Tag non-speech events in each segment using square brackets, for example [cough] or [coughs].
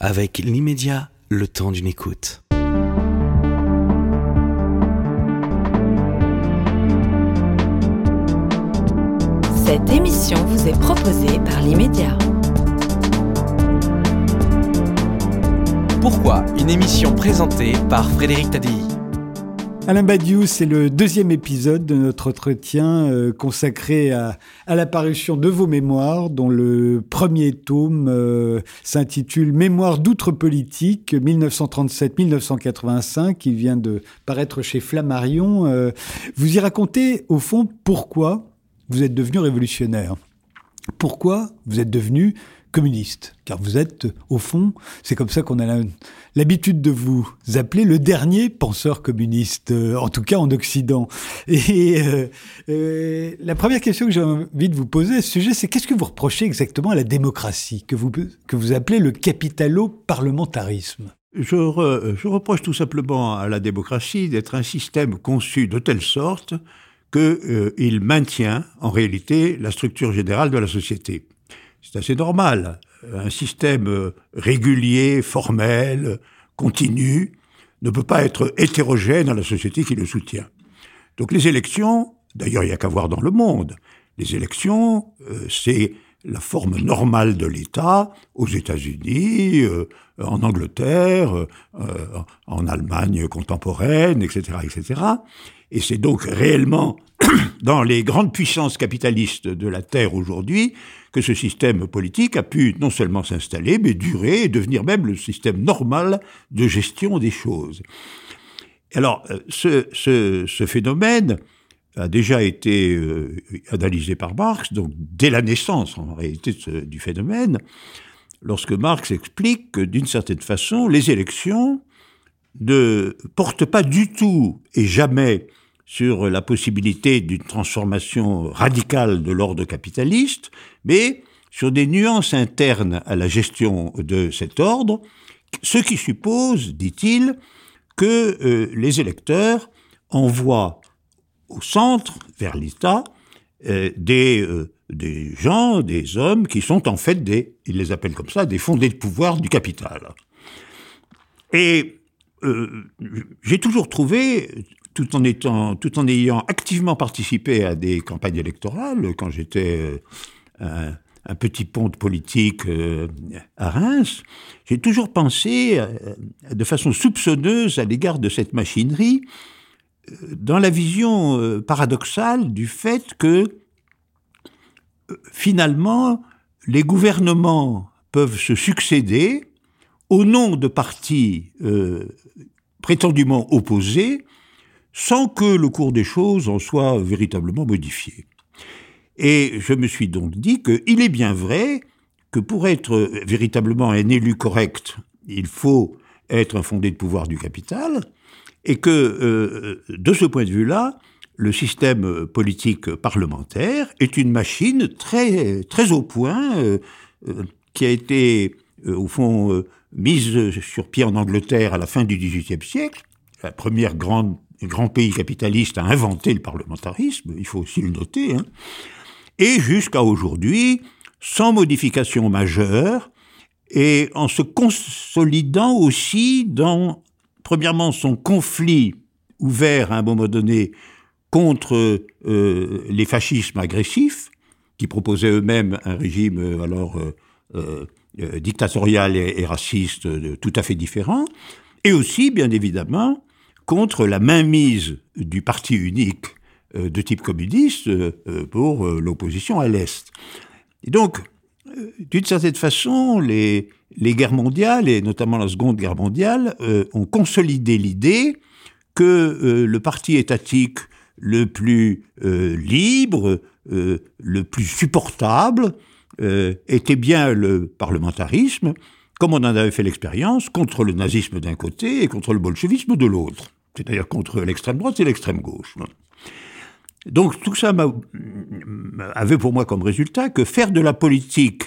Avec l'immédiat, le temps d'une écoute. Cette émission vous est proposée par l'immédiat. Pourquoi une émission présentée par Frédéric Tadei? Alain Badiou, c'est le deuxième épisode de notre entretien euh, consacré à, l'apparition de vos mémoires, dont le premier tome euh, s'intitule Mémoire d'outre-politique 1937-1985, qui vient de paraître chez Flammarion. Euh, vous y racontez, au fond, pourquoi vous êtes devenu révolutionnaire? Pourquoi vous êtes devenu communiste Car vous êtes, au fond, c'est comme ça qu'on a l'habitude de vous appeler le dernier penseur communiste, euh, en tout cas en Occident. Et euh, euh, la première question que j'ai envie de vous poser à ce sujet, c'est qu'est-ce que vous reprochez exactement à la démocratie, que vous, que vous appelez le capitalo-parlementarisme? Je, reproche tout simplement à la démocratie d'être un système conçu de telle sorte qu'il maintient en réalité la structure générale de la société. C'est assez normal. Un système euh, régulier, formel, continu, ne peut pas être hétérogène dans la société qui le soutient. Donc les élections, d'ailleurs il n'y a qu'à voir dans le monde, les élections, euh, c'est la forme normale de l'État aux États-Unis, en Angleterre, en Allemagne contemporaine, etc., etc. Et c'est donc réellement [clears throat] dans les grandes puissances capitalistes de la Terre aujourd'hui que ce système politique a pu non seulement s'installer, mais durer et devenir même le système normal de gestion des choses. Alors, euh, ce, ce, ce phénomène a déjà été euh, analysé par Marx, donc dès la naissance en réalité du phénomène, lorsque Marx explique que d'une certaine façon, les élections ne portent pas du tout et jamais sur la possibilité d'une transformation radicale de l'ordre capitaliste, mais sur des nuances internes à la gestion de cet ordre, ce qui suppose, dit-il, que euh, les électeurs envoient au centre, vers l'État, euh, des, euh, des gens, des hommes qui sont en fait des, ils les appellent comme ça, des fondés de pouvoir du capital. Et j'ai toujours trouvé tout en étant, tout en ayant activement participé à des campagnes électorales quand j'étais euh, un, petit ponte politique euh, à Reims, j'ai toujours pensé euh, de façon soupçonneuse à l'égard de cette machinerie, dans la vision paradoxale du fait que finalement les gouvernements peuvent se succéder au nom de partis prétendument opposés sans que le cours des choses en soit véritablement modifié. Et je me suis donc dit qu'il est bien vrai que pour être véritablement un élu correct, il faut être un fondé de pouvoir du capital, et que euh, de ce point de vue-là, le système politique parlementaire est une machine très très au point euh, euh, qui a été au fond mise sur pied en Angleterre à la fin du XVIIIe siècle, la première grande grand pays capitaliste a inventé le parlementarisme, il faut aussi le noter, hein, et jusqu'à aujourd'hui, sans modification majeure, et en se consolidant aussi dans, premièrement, son conflit ouvert à un moment donné contre euh, les fascismes agressifs, qui proposaient eux-mêmes un régime euh, alors euh, dictatorial et, raciste tout à fait différent, et aussi, bien évidemment, contre la mainmise du parti unique euh, de type communiste euh, pour euh, l'opposition à l'Est. Et donc, d'une certaine façon, les, guerres mondiales, et notamment la Seconde Guerre mondiale, ont consolidé l'idée que le parti étatique le plus libre, le plus supportable, était bien le parlementarisme, comme on en avait fait l'expérience, contre le nazisme d'un côté et contre le bolchevisme de l'autre c'est-à-dire contre l'extrême droite et l'extrême gauche. Donc tout ça avait pour moi comme résultat que faire de la politique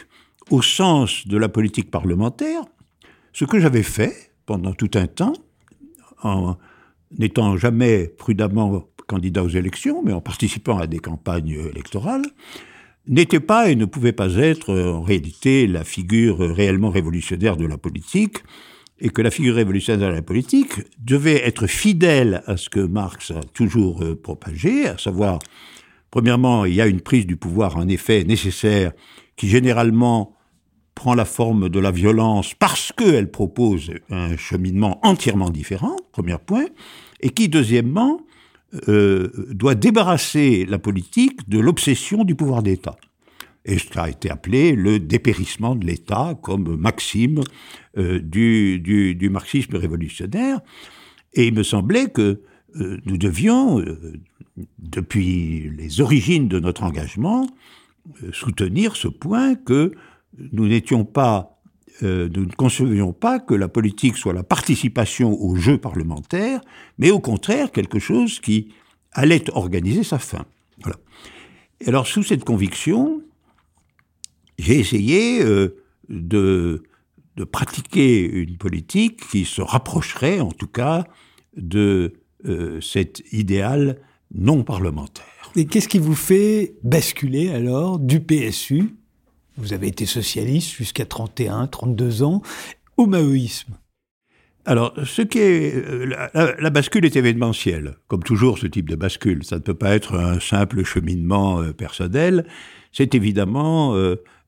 au sens de la politique parlementaire, ce que j'avais fait pendant tout un temps, en n'étant jamais prudemment candidat aux élections, mais en participant à des campagnes électorales, n'était pas et ne pouvait pas être en réalité la figure réellement révolutionnaire de la politique, et que la figure révolutionnaire de la politique devait être fidèle à ce que Marx a toujours euh, propagé, à savoir, premièrement, il y a une prise du pouvoir en effet nécessaire qui généralement prend la forme de la violence parce qu'elle propose un cheminement entièrement différent, premier point, et qui, deuxièmement, euh, doit débarrasser la politique de l'obsession du pouvoir d'État et qui a été appelé le dépérissement de l'État comme maxime euh, du, du, marxisme révolutionnaire. Et il me semblait que euh, nous devions, depuis les origines de notre engagement, soutenir ce point que nous n'étions pas, nous ne concevions pas que la politique soit la participation au jeu parlementaire, mais au contraire quelque chose qui allait organiser sa fin. Voilà. Et alors, sous cette conviction, j'ai essayé euh, de, de, pratiquer une politique qui se rapprocherait, en tout cas, de euh, cet idéal non parlementaire. Et qu'est-ce qui vous fait basculer alors du PSU Vous avez été socialiste jusqu'à 31, 32 ans, au maoïsme. Alors, ce qui est, euh, la, bascule est événementielle, comme toujours ce type de bascule. Ça ne peut pas être un simple cheminement personnel. C'est évidemment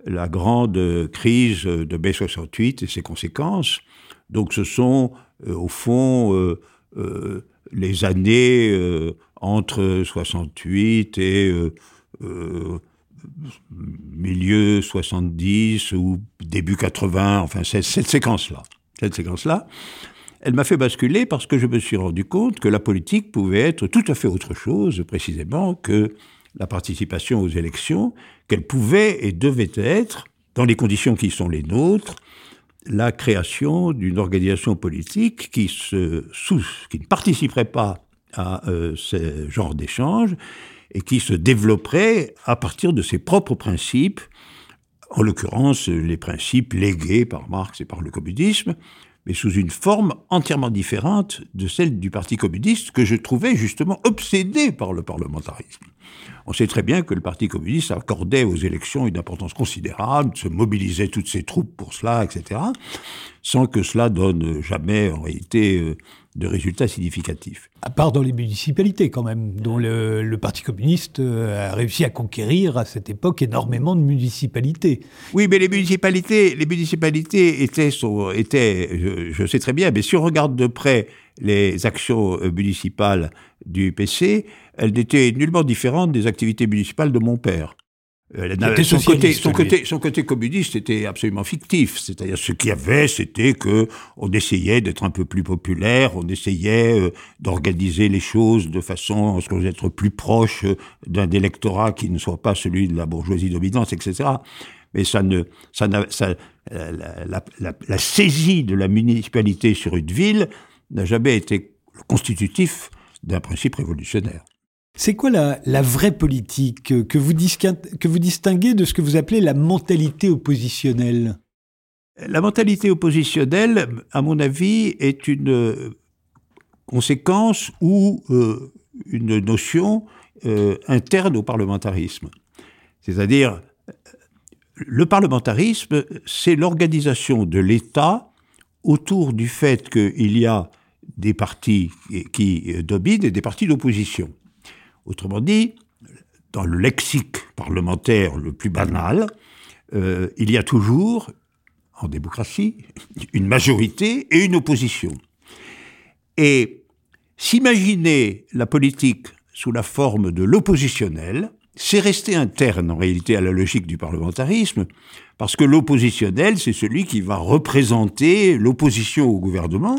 la grande crise de mai 68 et ses conséquences. Donc ce sont euh, au fond euh, euh, les années entre 68 et milieu 70 ou début 80, enfin cette, séquence-là. Cette séquence-là, elle m'a fait basculer parce que je me suis rendu compte que la politique pouvait être tout à fait autre chose, précisément, que la participation aux élections, qu'elle pouvait et devait être, dans les conditions qui sont les nôtres, la création d'une organisation politique qui, se, qui ne participerait pas à euh, ce genre d'échange et qui se développerait à partir de ses propres principes, en l'occurrence les principes légués par Marx et par le communisme, mais sous une forme entièrement différente de celle du Parti communiste que je trouvais justement obsédé par le parlementarisme. On sait très bien que le Parti communiste accordait aux élections une importance considérable, se mobilisait toutes ses troupes pour cela, etc., sans que cela donne jamais en réalité euh, de résultats significatifs. À part dans les municipalités quand même, dont le, Parti communiste euh, a réussi à conquérir à cette époque énormément de municipalités. Oui, mais les municipalités, les municipalités étaient, étaient je, sais très bien, mais si on regarde de près les actions euh, municipales du PC, elles n'étaient nullement différentes des activités municipales de mon père. Euh, son, côté, son, côté, son côté communiste était absolument fictif. C'est-à-dire, ce qu'il y avait, c'était que on essayait d'être un peu plus populaire, on essayait euh, d'organiser les choses de façon à ce qu'on être plus proche euh, d'un électorat qui ne soit pas celui de la bourgeoisie dominante, etc. Mais ça ne, ça, ça la, la, la, saisie de la municipalité sur une ville n'a jamais été constitutif d'un principe révolutionnaire. C'est quoi la, vraie politique que vous, que vous distinguez de ce que vous appelez la mentalité oppositionnelle? La mentalité oppositionnelle, à mon avis, est une euh, conséquence ou euh, une notion euh, interne au parlementarisme. C'est-à-dire, le parlementarisme, c'est l'organisation de l'État autour du fait qu'il y a des partis qui dominent et des partis d'opposition. Autrement dit, dans le lexique parlementaire le plus banal, euh, il y a toujours, en démocratie, une majorité et une opposition. Et s'imaginer la politique sous la forme de l'oppositionnel, c'est rester interne en réalité à la logique du parlementarisme, parce que l'oppositionnel, c'est celui qui va représenter l'opposition au gouvernement,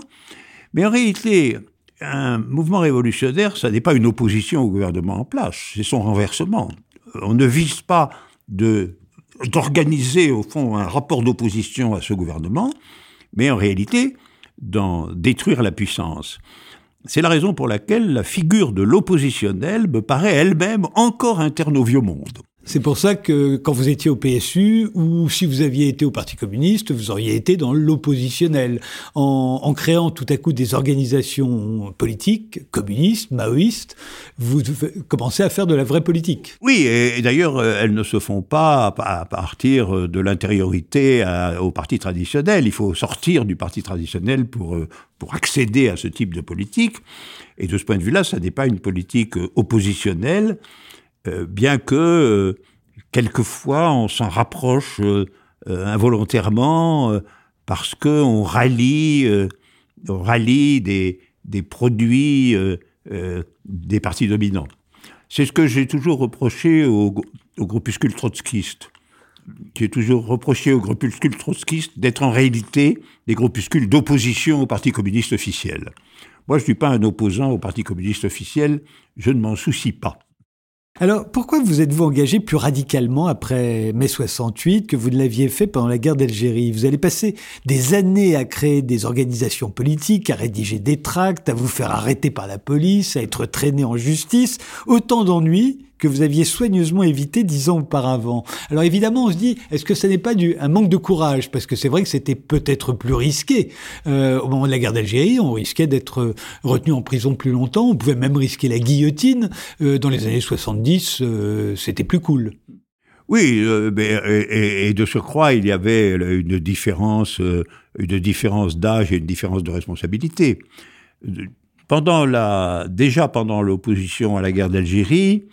mais en réalité, un mouvement révolutionnaire, ça n'est pas une opposition au gouvernement en place, c'est son renversement. On ne vise pas d'organiser au fond un rapport d'opposition à ce gouvernement, mais en réalité d'en détruire la puissance. C'est la raison pour laquelle la figure de l'oppositionnel me paraît elle-même encore interne au vieux monde. C'est pour ça que quand vous étiez au PSU ou si vous aviez été au Parti communiste, vous auriez été dans l'oppositionnel, en, créant tout à coup des organisations politiques, communistes, maoïstes, vous commencez à faire de la vraie politique. Oui, et, d'ailleurs, euh, elles ne se font pas à partir de l'intériorité au parti traditionnel. Il faut sortir du parti traditionnel pour, euh, pour accéder à ce type de politique. Et de ce point de vue-là, ça n'est pas une politique euh, oppositionnelle, euh, bien que euh, quelquefois on s'en rapproche involontairement parce qu'on rallie, on rallie des, des produits des partis dominants. C'est ce que j'ai toujours reproché au, au groupuscule trotskiste. J'ai toujours reproché au groupuscule trotskiste d'être en réalité des groupuscules d'opposition au Parti communiste officiel. Moi, je ne suis pas un opposant au Parti communiste officiel, je ne m'en soucie pas. Alors, pourquoi vous êtes-vous engagé plus radicalement après mai 68 que vous ne l'aviez fait pendant la guerre d'Algérie? Vous allez passer des années à créer des organisations politiques, à rédiger des tracts, à vous faire arrêter par la police, à être traîné en justice. Autant d'ennuis que vous aviez soigneusement évité dix ans auparavant. Alors évidemment, on se dit, est-ce que ça n'est pas du, un manque de courage? Parce que c'est vrai que c'était peut-être plus risqué. Euh, au moment de la guerre d'Algérie, on risquait d'être retenu en prison plus longtemps, on pouvait même risquer la guillotine. Euh, dans les années 70, euh, c'était plus cool. Oui, et, de ce croix, il y avait une différence, une différence d'âge et une différence de responsabilité. Pendant la, déjà pendant l'opposition à la guerre d'Algérie,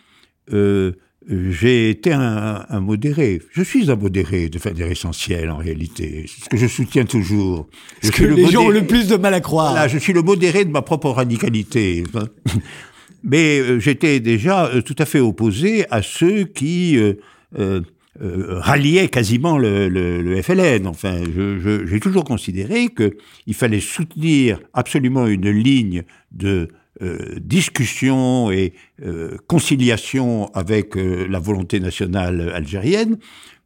euh, j'ai été un, modéré. Je suis un modéré de faire essentiel en réalité. C'est ce que je soutiens toujours. Ce que les gens ont le plus de mal à croire. je suis le modéré de ma propre radicalité. [laughs] Mais euh, j'étais déjà euh, tout à fait opposé à ceux qui ralliaient quasiment le, FLN. Enfin, j'ai toujours considéré qu'il fallait soutenir absolument une ligne de euh, discussion et euh, conciliation avec euh, la volonté nationale algérienne,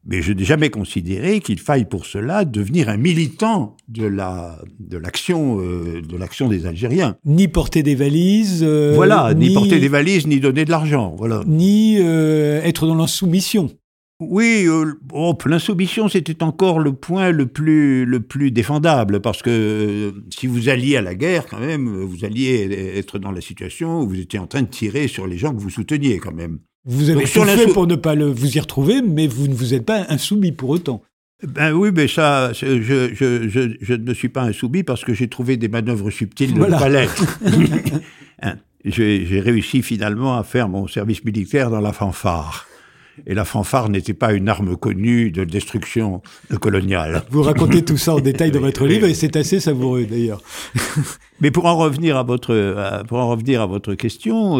mais je n'ai jamais considéré qu'il faille pour cela devenir un militant de la de l'action de l'action des Algériens. Ni porter des valises. voilà, ni, porter des valises, ni donner de l'argent. Voilà. Ni être dans l'insoumission. Oui, euh, oh, l'insoumission, c'était encore le point le plus, le plus défendable, parce que euh, si vous alliez à la guerre, quand même, vous alliez être dans la situation où vous étiez en train de tirer sur les gens que vous souteniez, quand même. Vous avez tout fait pour ne pas le, vous y retrouver, mais vous ne vous êtes pas insoumis pour autant. Ben oui, mais ça, je, je, je, je ne suis pas insoumis parce que j'ai trouvé des manœuvres subtiles de voilà. palais. [laughs] Hein, j'ai réussi finalement à faire mon service militaire dans la fanfare. Et la fanfare n'était pas une arme connue de destruction coloniale. Vous racontez tout ça en [laughs] détail dans votre livre et c'est assez savoureux d'ailleurs. [laughs] Mais pour en revenir à votre, pour en revenir à votre question,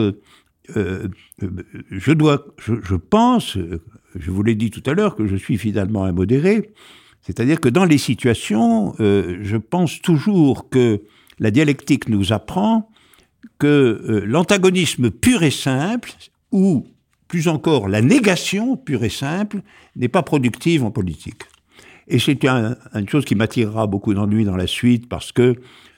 euh, euh, je dois, je, pense, je vous l'ai dit tout à l'heure, que je suis finalement un modéré. C'est-à-dire que dans les situations, euh, je pense toujours que la dialectique nous apprend que l'antagonisme pur et simple, ou plus encore, la négation pure et simple n'est pas productive en politique. Et c'est une chose qui m'attirera beaucoup d'ennuis dans la suite parce que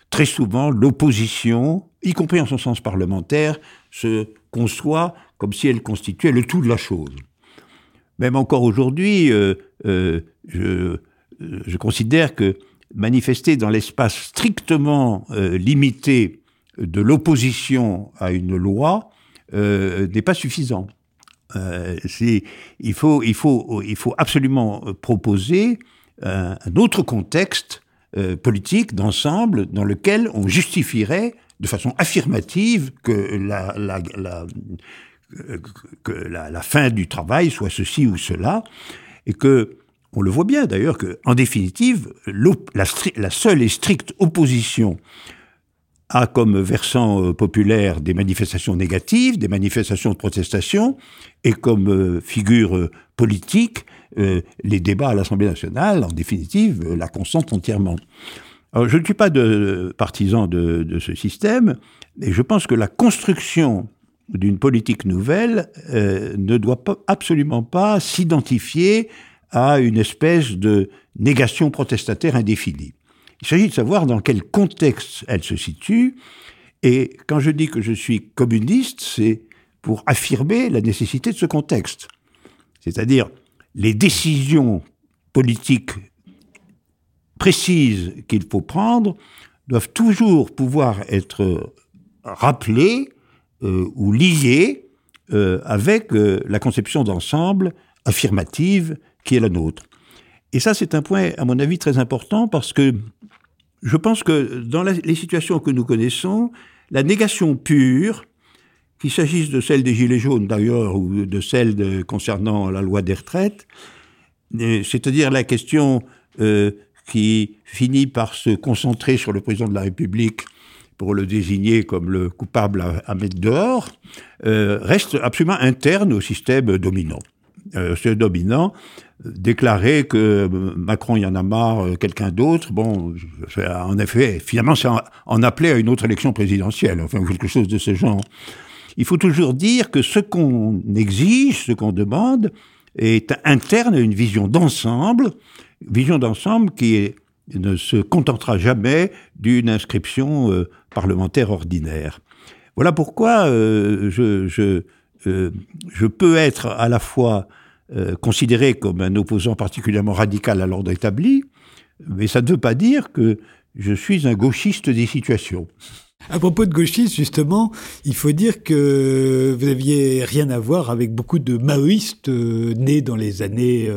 très souvent, l'opposition, y compris en son sens parlementaire, se conçoit comme si elle constituait le tout de la chose. Même encore aujourd'hui, euh, euh, je, je, considère que manifester dans l'espace strictement euh, limité de l'opposition à une loi n'est pas suffisant. Euh, il, faut, absolument proposer un, autre contexte euh, politique d'ensemble dans lequel on justifierait de façon affirmative que la, fin du travail soit ceci ou cela, et que on le voit bien d'ailleurs que, en définitive, la, seule et stricte opposition a comme versant euh, populaire des manifestations négatives, des manifestations de protestation, et comme euh, figure euh, politique, les débats à l'Assemblée nationale, en définitive, la consentent entièrement. Alors, je ne suis pas de, partisan de, de, ce système, et je pense que la construction d'une politique nouvelle ne doit pas, absolument pas s'identifier à une espèce de négation protestataire indéfinie. Il s'agit de savoir dans quel contexte elle se situe. Et quand je dis que je suis communiste, c'est pour affirmer la nécessité de ce contexte. C'est-à-dire les décisions politiques précises qu'il faut prendre doivent toujours pouvoir être rappelées euh, ou liées euh, avec euh, la conception d'ensemble affirmative qui est la nôtre. Et ça, c'est un point, à mon avis, très important parce que je pense que dans les situations que nous connaissons, la négation pure, qu'il s'agisse de celle des Gilets jaunes d'ailleurs ou de celle concernant la loi des retraites, c'est-à-dire la question euh, qui finit par se concentrer sur le président de la République pour le désigner comme le coupable à, mettre dehors, euh, reste absolument interne au système dominant. Euh, ce dominant déclarer que Macron y en a marre, quelqu'un d'autre, bon, en effet, finalement, c'est en, appeler à une autre élection présidentielle, enfin quelque chose de ce genre. Il faut toujours dire que ce qu'on exige, ce qu'on demande, est interne à une vision d'ensemble, vision d'ensemble qui ne se contentera jamais d'une inscription euh, parlementaire ordinaire. Voilà pourquoi euh, euh, je, peux être à la fois considéré comme un opposant particulièrement radical à l'ordre établi, mais ça ne veut pas dire que je suis un gauchiste des situations. À propos de gauchistes, justement, il faut dire que vous aviez rien à voir avec beaucoup de maoïstes euh, nés dans les années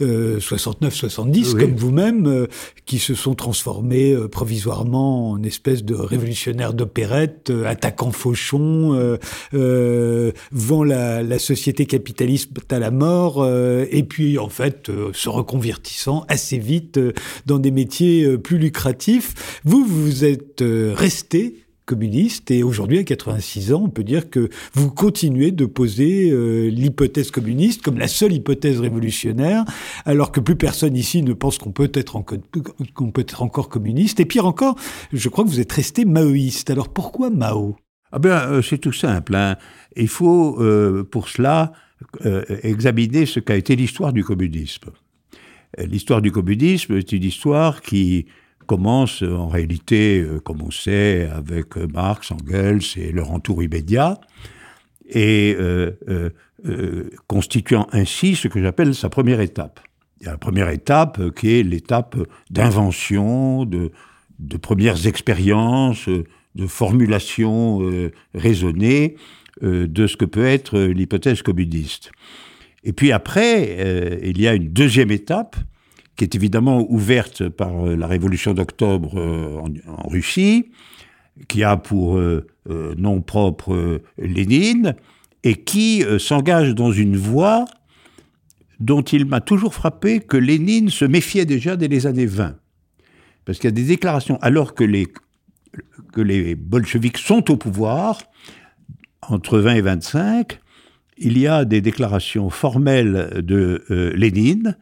69-70, euh, euh, comme vous-même, qui se sont transformés provisoirement en espèce de révolutionnaires d'opérette, attaquant fauchon, vont la, la, société capitaliste à la mort, et puis en fait se reconvertissant assez vite dans des métiers plus lucratifs. Vous, vous êtes resté communiste et aujourd'hui à 86 ans on peut dire que vous continuez de poser euh, l'hypothèse communiste comme la seule hypothèse révolutionnaire alors que plus personne ici ne pense qu'on peut être encore communiste. Et pire encore je crois que vous êtes resté maoïste. Alors pourquoi Mao? Ah ben euh, c'est tout simple hein. il faut euh, pour cela examiner ce qu'a été l'histoire du communisme. L'histoire du communisme est une histoire qui commence en réalité, euh, comme on sait, avec Marx, Engels et leur entour immédiat, et euh, euh, constituant ainsi ce que j'appelle sa première étape. A la première étape qui est l'étape d'invention, de, de, premières expériences, de formulation raisonnée de ce que peut être l'hypothèse communiste. Et puis après, il y a une deuxième étape qui est évidemment ouverte par euh, la révolution d'octobre euh, en, Russie, qui a pour euh, nom propre Lénine, et qui s'engage dans une voie dont il m'a toujours frappé que Lénine se méfiait déjà dès les années 20. Parce qu'il y a des déclarations, alors que les, que les bolcheviks sont au pouvoir, entre 20 et 25, il y a des déclarations formelles de Lénine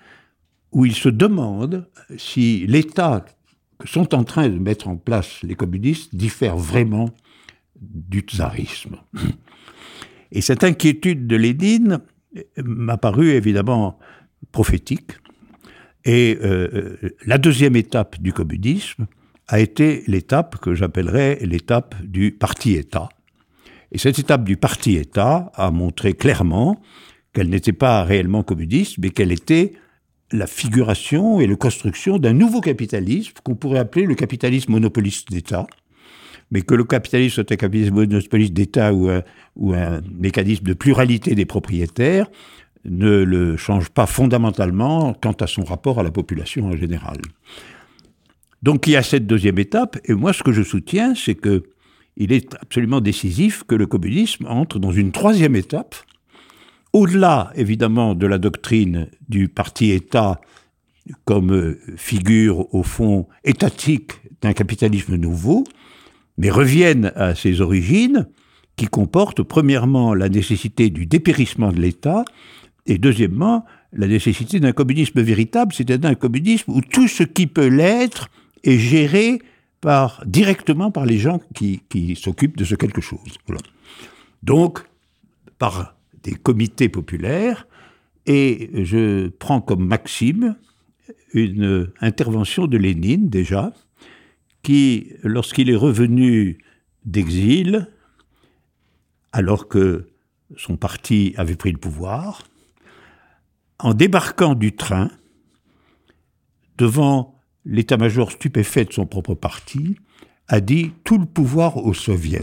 où il se demande si l'État que sont en train de mettre en place les communistes diffère vraiment du tsarisme. Et cette inquiétude de Lénine m'a paru évidemment prophétique. Et euh, euh, la deuxième étape du communisme a été l'étape que j'appellerais l'étape du parti-État. Et cette étape du parti-État a montré clairement qu'elle n'était pas réellement communiste, mais qu'elle était la figuration et la construction d'un nouveau capitalisme qu'on pourrait appeler le capitalisme monopoliste d'État, mais que le capitalisme soit un capitalisme monopoliste d'État ou un, mécanisme de pluralité des propriétaires ne le change pas fondamentalement quant à son rapport à la population en général. Donc il y a cette deuxième étape, et moi ce que je soutiens, c'est que il est absolument décisif que le communisme entre dans une troisième étape, au-delà, évidemment, de la doctrine du parti-État comme euh, figure, au fond, étatique d'un capitalisme nouveau, mais reviennent à ses origines, qui comportent, premièrement, la nécessité du dépérissement de l'État, et deuxièmement, la nécessité d'un communisme véritable, c'est-à-dire un communisme où tout ce qui peut l'être est géré par, directement par les gens qui, qui s'occupent de ce quelque chose. Donc, par des comités populaires, et je prends comme maxime une intervention de Lénine déjà, qui, lorsqu'il est revenu d'exil, alors que son parti avait pris le pouvoir, en débarquant du train, devant l'état-major stupéfait de son propre parti, a dit tout le pouvoir aux soviets,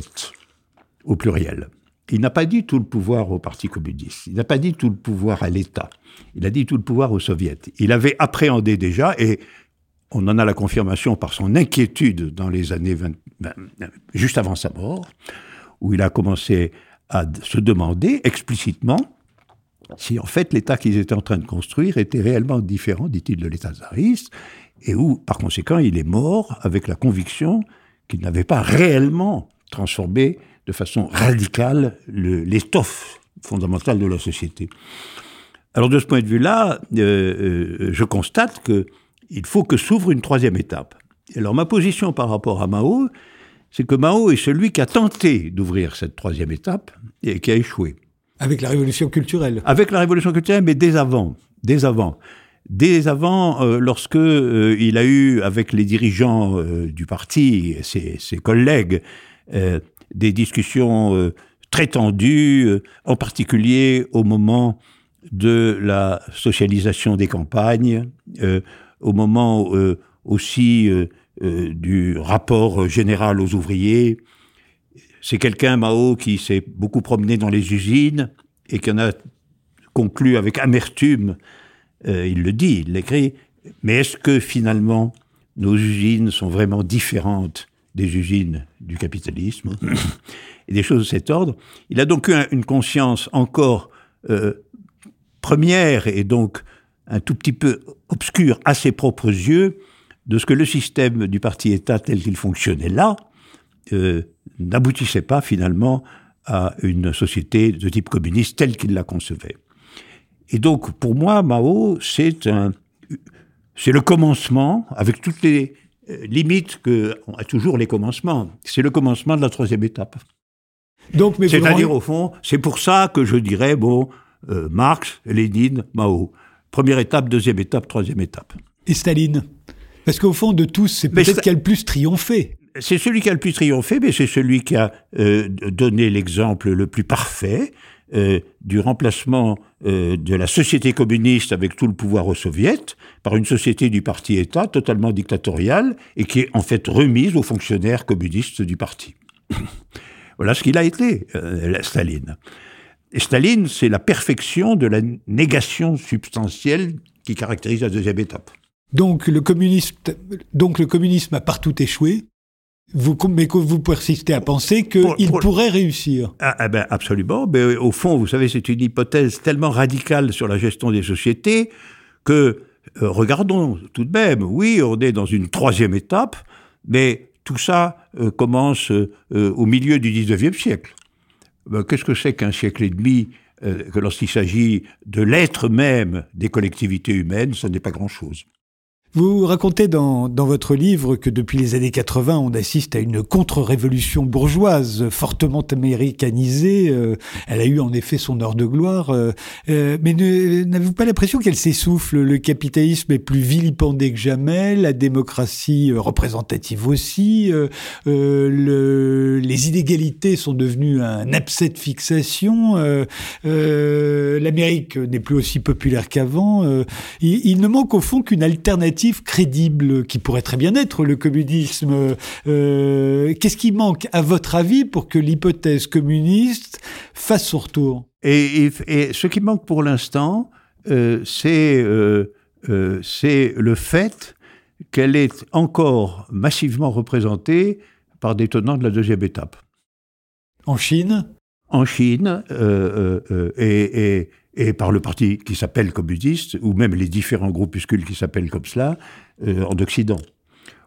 au pluriel. Il n'a pas dit tout le pouvoir au Parti communiste, il n'a pas dit tout le pouvoir à l'État, il a dit tout le pouvoir aux soviets. Il avait appréhendé déjà, et on en a la confirmation par son inquiétude dans les années 20, juste avant sa mort, où il a commencé à se demander explicitement si en fait l'État qu'ils étaient en train de construire était réellement différent, dit-il, de l'État tsariste, et où, par conséquent, il est mort avec la conviction qu'il n'avait pas réellement transformé de façon radicale l'étoffe fondamentale de la société. Alors de ce point de vue-là, euh, euh, je constate qu'il faut que s'ouvre une troisième étape. Alors ma position par rapport à Mao, c'est que Mao est celui qui a tenté d'ouvrir cette troisième étape et qui a échoué. Avec la révolution culturelle. Avec la révolution culturelle, mais dès avant. Dès avant. Dès avant, euh, lorsque euh, il a eu avec les dirigeants euh, du parti, ses, ses collègues, des discussions très tendues, en particulier au moment de la socialisation des campagnes, au moment aussi du rapport général aux ouvriers. C'est quelqu'un, Mao, qui s'est beaucoup promené dans les usines et qui en a conclu avec amertume euh, il le dit, il l'écrit, mais est-ce que finalement nos usines sont vraiment différentes des usines du capitalisme et des choses de cet ordre Il a donc eu une conscience encore euh, première et donc un tout petit peu obscure à ses propres yeux de ce que le système du parti-État tel qu'il fonctionnait là euh, n'aboutissait pas finalement à une société de type communiste telle qu'il la concevait. Et donc, pour moi, Mao, c'est un, c'est le commencement, avec toutes les euh, limites que a toujours les commencements. C'est le commencement de la troisième étape. Donc, mais c'est-à-dire au fond, c'est pour ça que je dirais bon, euh, Marx, Lénine, Mao. Première étape, deuxième étape, troisième étape. Et Staline Parce qu'au fond de tous, c'est peut-être qui a le plus triomphé. C'est celui qui a le plus triomphé, mais c'est celui qui a euh, donné l'exemple le plus parfait. Euh, du remplacement euh, de la société communiste avec tout le pouvoir aux soviets par une société du parti-État totalement dictatoriale et qui est en fait remise aux fonctionnaires communistes du parti. [coughs] voilà ce qu'il a été, euh, Staline. Et Staline, c'est la perfection de la négation substantielle qui caractérise la deuxième étape. Donc le, donc le communisme a partout échoué, vous, mais que vous persistez à penser qu'il pourrait réussir. Ah, ah, ben absolument. Mais au fond, vous savez, c'est une hypothèse tellement radicale sur la gestion des sociétés que euh, regardons tout de même. Oui, on est dans une troisième étape, mais tout ça euh, commence euh, au milieu du 19e siècle. Ben, qu'est-ce que c'est qu'un siècle et demi que lorsqu'il s'agit de l'être même des collectivités humaines, ce n'est pas grand-chose. Vous racontez dans, dans, votre livre que depuis les années 80, on assiste à une contre-révolution bourgeoise fortement américanisée. Euh, elle a eu en effet son heure de gloire. Euh, euh, mais n'avez-vous pas l'impression qu'elle s'essouffle? Le capitalisme est plus vilipendé que jamais, la démocratie représentative aussi, le, les inégalités sont devenues un abcès de fixation, l'Amérique n'est plus aussi populaire qu'avant. Il ne manque au fond qu'une alternative crédible qui pourrait très bien être le communisme. Euh, qu'est-ce qui manque, à votre avis, pour que l'hypothèse communiste fasse son retour? Et, ce qui manque pour l'instant, euh, euh, c'est le fait qu'elle est encore massivement représentée par des tenants de la deuxième étape. En Chine? En Chine, et, et par le parti qui s'appelle communiste, ou même les différents groupuscules qui s'appellent comme cela, euh, en Occident.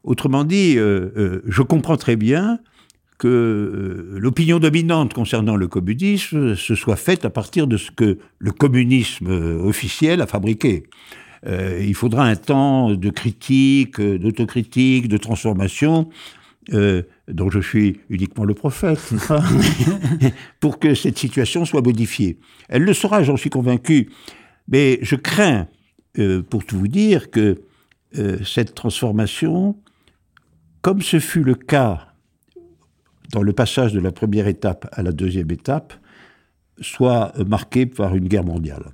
Autrement dit, euh, euh, je comprends très bien que l'opinion dominante concernant le communisme se soit faite à partir de ce que le communisme officiel a fabriqué. il faudra un temps de critique, d'autocritique, de transformation, dont je suis uniquement le prophète, [laughs] pour que cette situation soit modifiée. Elle le sera, j'en suis convaincu, mais je crains, euh, pour tout vous dire, que euh, cette transformation, comme ce fut le cas dans le passage de la première étape à la deuxième étape, soit marquée par une guerre mondiale.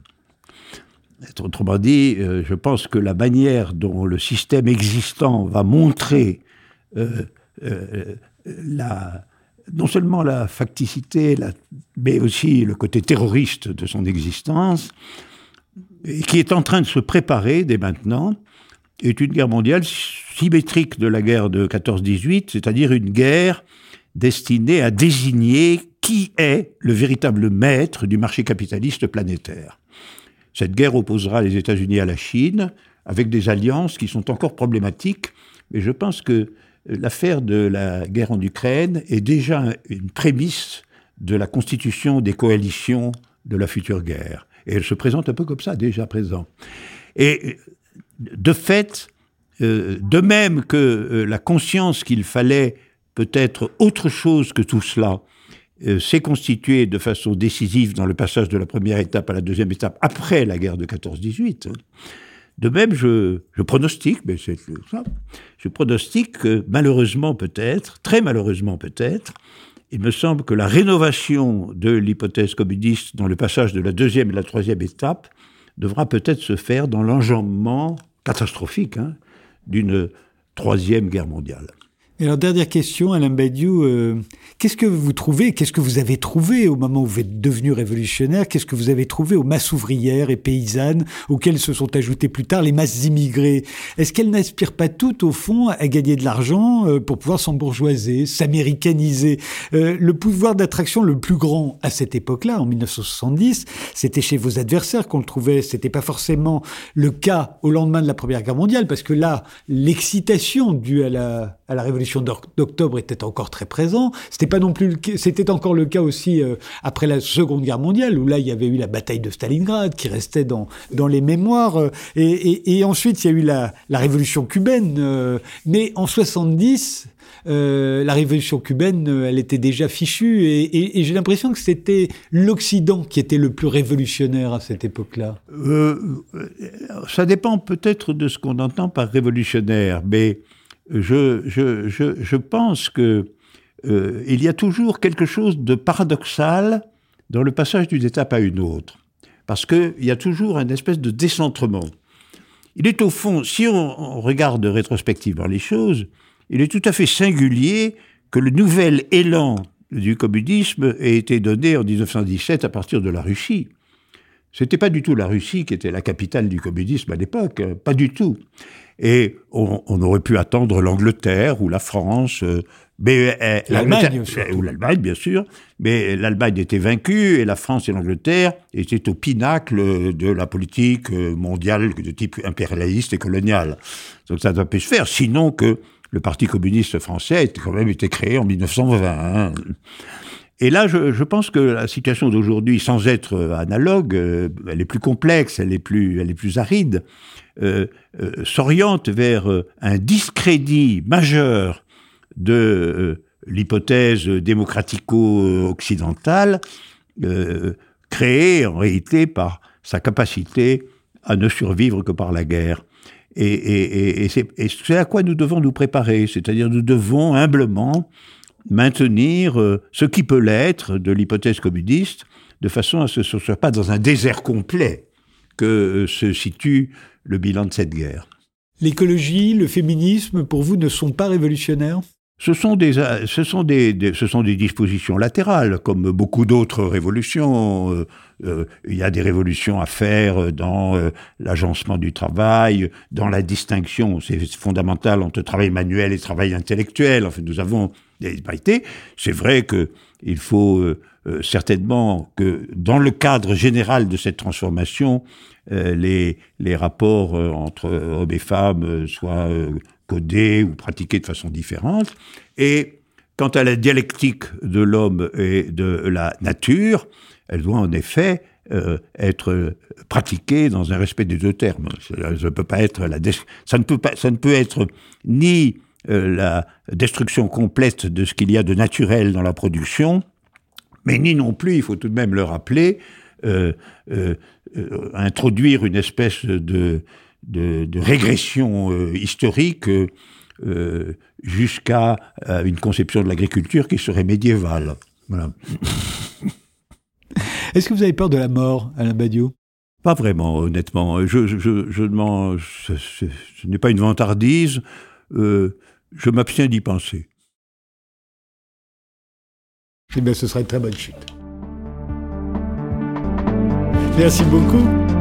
Autrement dit, je pense que la manière dont le système existant va montrer la, non seulement la facticité, mais aussi le côté terroriste de son existence, qui est en train de se préparer dès maintenant, est une guerre mondiale symétrique de la guerre de 14-18, c'est-à-dire une guerre destinée à désigner qui est le véritable maître du marché capitaliste planétaire. Cette guerre opposera les États-Unis à la Chine, avec des alliances qui sont encore problématiques, mais je pense que l'affaire de la guerre en Ukraine est déjà une prémisse de la constitution des coalitions de la future guerre. Et elle se présente un peu comme ça, déjà présent. Et de fait, euh, de même que euh, la conscience qu'il fallait peut-être autre chose que tout cela euh, s'est constituée de façon décisive dans le passage de la première étape à la deuxième étape après la guerre de 14-18, de même, je, pronostique, mais c'est ça, je pronostique que malheureusement peut-être, très malheureusement peut-être, il me semble que la rénovation de l'hypothèse communiste dans le passage de la deuxième et la troisième étape devra peut-être se faire dans l'enjambement catastrophique hein, d'une troisième guerre mondiale. Alors, dernière question, Alain Badiou, euh, qu'est-ce que vous trouvez, qu'est-ce que vous avez trouvé au moment où vous êtes devenu révolutionnaire Qu'est-ce que vous avez trouvé aux masses ouvrières et paysannes, auxquelles se sont ajoutées plus tard les masses immigrées? Est-ce qu'elles n'aspirent pas toutes, au fond, à gagner de l'argent euh, pour pouvoir s'embourgeoiser, s'américaniser? Euh, Le pouvoir d'attraction le plus grand à cette époque-là, en 1970, c'était chez vos adversaires qu'on le trouvait. C'était pas forcément le cas au lendemain de la Première Guerre mondiale, parce que là, l'excitation due à la, à la révolution d'octobre était encore très présent. C'était pas non plus, c'était encore le cas aussi euh, après la Seconde Guerre mondiale, où là il y avait eu la bataille de Stalingrad qui restait dans dans les mémoires. Euh, et, ensuite il y a eu la, révolution cubaine. Euh, mais en 70, la révolution cubaine, elle était déjà fichue, et, j'ai l'impression que c'était l'Occident qui était le plus révolutionnaire à cette époque-là. ça dépend peut-être de ce qu'on entend par révolutionnaire, mais je, je, je, je pense que euh, il y a toujours quelque chose de paradoxal dans le passage d'une étape à une autre, parce qu'il y a toujours une espèce de décentrement. Il est au fond, si on, regarde rétrospectivement les choses, il est tout à fait singulier que le nouvel élan du communisme ait été donné en 1917 à partir de la Russie. C'était pas du tout la Russie qui était la capitale du communisme à l'époque, hein, pas du tout. Et on, aurait pu attendre l'Angleterre ou la France, euh, mais euh, l'Allemagne ou l'Allemagne bien sûr. Mais l'Allemagne était vaincue et la France et l'Angleterre étaient au pinacle de la politique euh, mondiale de type impérialiste et colonial. Donc ça ne pas se faire, sinon que le Parti communiste français a quand même été créé en 1920. Et là, je, je, pense que la situation d'aujourd'hui, sans être analogue, elle est plus complexe, elle est plus, elle est plus aride. Euh, euh, s'oriente vers euh, un discrédit majeur de l'hypothèse démocratico-occidentale, créée en réalité par sa capacité à ne survivre que par la guerre. Et, et, et c'est à quoi nous devons nous préparer, c'est-à-dire nous devons humblement maintenir ce qui peut l'être de l'hypothèse communiste, de façon à ce que ce ne soit pas dans un désert complet que se situe le bilan de cette guerre. L'écologie, le féminisme, pour vous, ne sont pas révolutionnaires? Ce sont, des, ce, sont des, ce sont des dispositions latérales, comme beaucoup d'autres révolutions. Euh, euh, il y a des révolutions à faire dans euh, l'agencement du travail, dans la distinction, c'est fondamental, entre travail manuel et travail intellectuel. En fait, nous avons des disparités. C'est vrai que il faut certainement que, dans le cadre général de cette transformation, euh, les, les rapports euh, entre hommes et femmes euh, soient codés ou pratiqués de façon différente. Et quant à la dialectique de l'homme et de la nature, elle doit en effet être pratiquée dans un respect des deux termes. Ça ne peut pas être la ça ne peut pas ça ne peut être ni la destruction complète de ce qu'il y a de naturel dans la production, mais ni non plus, il faut tout de même le rappeler, euh, euh, euh, introduire une espèce de, de, régression historique jusqu'à une conception de l'agriculture qui serait médiévale. [laughs] Est-ce que vous avez peur de la mort, Alain Badiou? Pas vraiment, honnêtement. Je, je, je, je, ce n'est pas une vantardise. Euh, je m'abstiens d'y penser. Eh bien, ce serait une très bonne chute. Merci beaucoup.